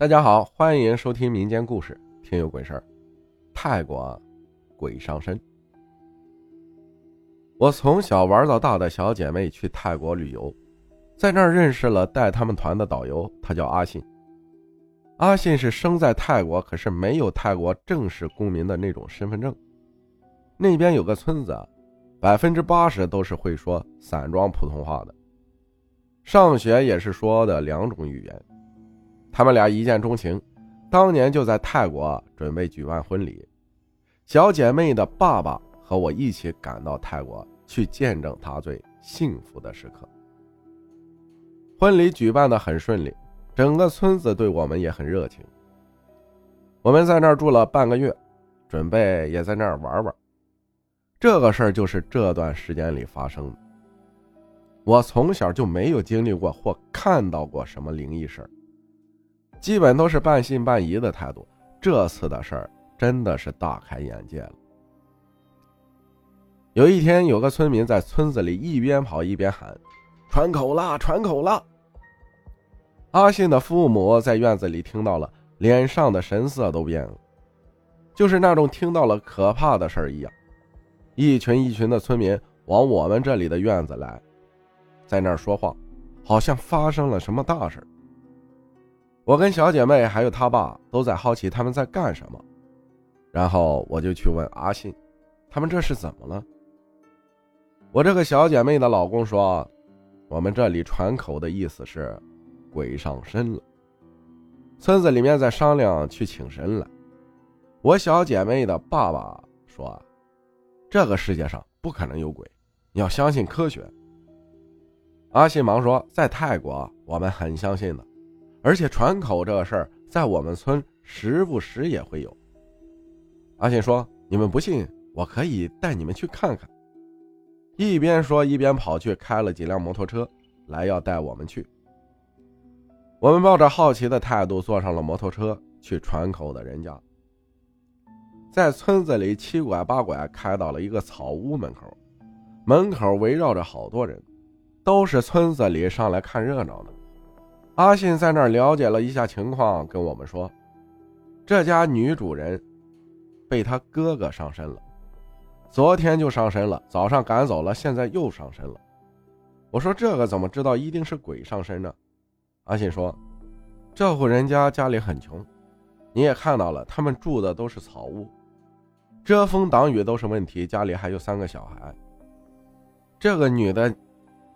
大家好，欢迎收听民间故事《听有鬼事儿》。泰国鬼上身。我从小玩到大的小姐妹去泰国旅游，在那儿认识了带他们团的导游，他叫阿信。阿信是生在泰国，可是没有泰国正式公民的那种身份证。那边有个村子，百分之八十都是会说散装普通话的。上学也是说的两种语言，他们俩一见钟情，当年就在泰国准备举办婚礼。小姐妹的爸爸和我一起赶到泰国去见证他最幸福的时刻。婚礼举办的很顺利，整个村子对我们也很热情。我们在那儿住了半个月，准备也在那儿玩玩。这个事儿就是这段时间里发生的。我从小就没有经历过或看到过什么灵异事儿，基本都是半信半疑的态度。这次的事儿真的是大开眼界了。有一天，有个村民在村子里一边跑一边喊：“传口了，传口了！”阿信的父母在院子里听到了，脸上的神色都变了，就是那种听到了可怕的事儿一样。一群一群的村民往我们这里的院子来。在那儿说话，好像发生了什么大事儿。我跟小姐妹还有他爸都在好奇他们在干什么，然后我就去问阿信，他们这是怎么了？我这个小姐妹的老公说，我们这里传口的意思是，鬼上身了，村子里面在商量去请神来。我小姐妹的爸爸说，这个世界上不可能有鬼，你要相信科学。阿信忙说：“在泰国，我们很相信的，而且传口这个事儿，在我们村时不时也会有。”阿信说：“你们不信，我可以带你们去看看。”一边说一边跑去开了几辆摩托车来要带我们去。我们抱着好奇的态度坐上了摩托车去传口的人家，在村子里七拐八拐开到了一个草屋门口，门口围绕着好多人。都是村子里上来看热闹的。阿信在那儿了解了一下情况，跟我们说，这家女主人被他哥哥上身了，昨天就上身了，早上赶走了，现在又上身了。我说这个怎么知道一定是鬼上身呢？阿信说，这户人家家里很穷，你也看到了，他们住的都是草屋，遮风挡雨都是问题，家里还有三个小孩。这个女的。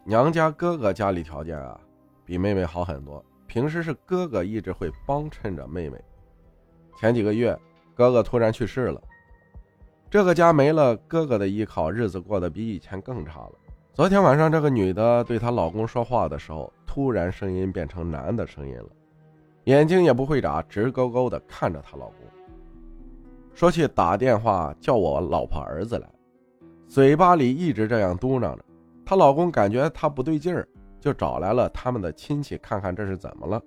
娘家哥哥家里条件啊，比妹妹好很多。平时是哥哥一直会帮衬着妹妹。前几个月，哥哥突然去世了，这个家没了哥哥的依靠，日子过得比以前更差了。昨天晚上，这个女的对她老公说话的时候，突然声音变成男的声音了，眼睛也不会眨，直勾勾的看着她老公，说去打电话叫我老婆儿子来，嘴巴里一直这样嘟囔着。她老公感觉她不对劲儿，就找来了他们的亲戚看看这是怎么了。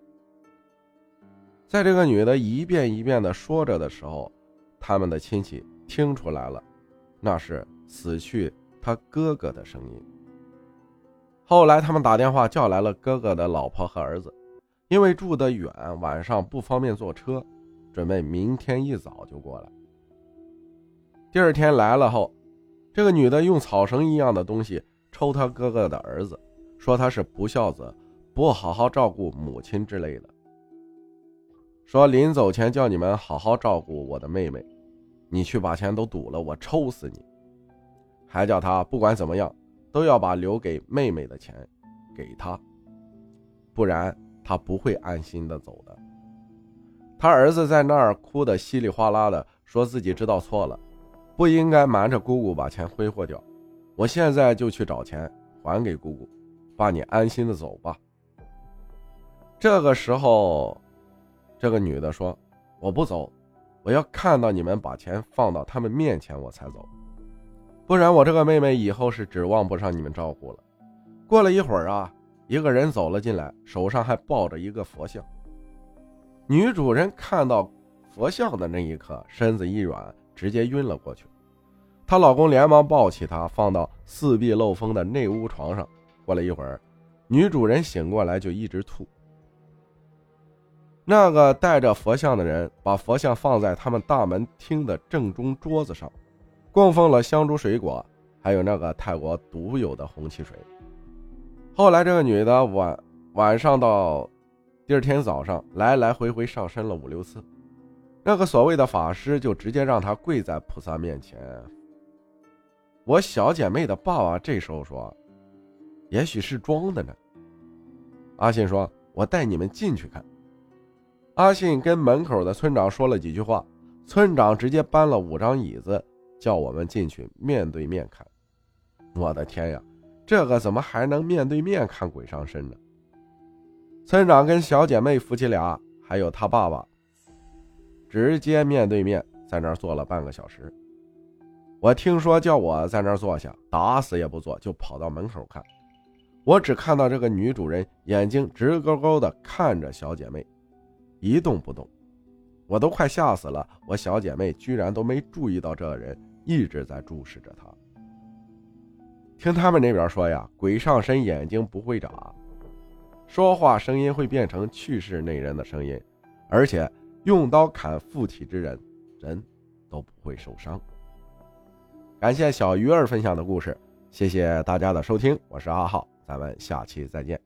在这个女的一遍一遍的说着的时候，他们的亲戚听出来了，那是死去他哥哥的声音。后来他们打电话叫来了哥哥的老婆和儿子，因为住得远，晚上不方便坐车，准备明天一早就过来。第二天来了后，这个女的用草绳一样的东西。抽他哥哥的儿子，说他是不孝子，不好好照顾母亲之类的。说临走前叫你们好好照顾我的妹妹，你去把钱都赌了，我抽死你！还叫他不管怎么样都要把留给妹妹的钱给他，不然他不会安心的走的。他儿子在那儿哭得稀里哗啦的，说自己知道错了，不应该瞒着姑姑把钱挥霍掉。我现在就去找钱还给姑姑，爸，你安心的走吧。这个时候，这个女的说：“我不走，我要看到你们把钱放到他们面前，我才走，不然我这个妹妹以后是指望不上你们照顾了。”过了一会儿啊，一个人走了进来，手上还抱着一个佛像。女主人看到佛像的那一刻，身子一软，直接晕了过去。她老公连忙抱起她，放到四壁漏风的内屋床上。过了一会儿，女主人醒过来就一直吐。那个带着佛像的人把佛像放在他们大门厅的正中桌子上，供奉了香烛、水果，还有那个泰国独有的红旗水。后来这个女的晚晚上到第二天早上来来回回上身了五六次，那个所谓的法师就直接让她跪在菩萨面前。我小姐妹的爸爸这时候说：“也许是装的呢。”阿信说：“我带你们进去看。”阿信跟门口的村长说了几句话，村长直接搬了五张椅子，叫我们进去面对面看。我的天呀，这个怎么还能面对面看鬼上身呢？村长跟小姐妹夫妻俩还有他爸爸，直接面对面在那儿坐了半个小时。我听说叫我在那儿坐下，打死也不坐，就跑到门口看。我只看到这个女主人眼睛直勾勾的看着小姐妹。一动不动，我都快吓死了。我小姐妹居然都没注意到这人一直在注视着她。听他们那边说呀，鬼上身眼睛不会眨，说话声音会变成去世那人的声音，而且用刀砍附体之人，人都不会受伤。感谢小鱼儿分享的故事，谢谢大家的收听，我是阿浩，咱们下期再见。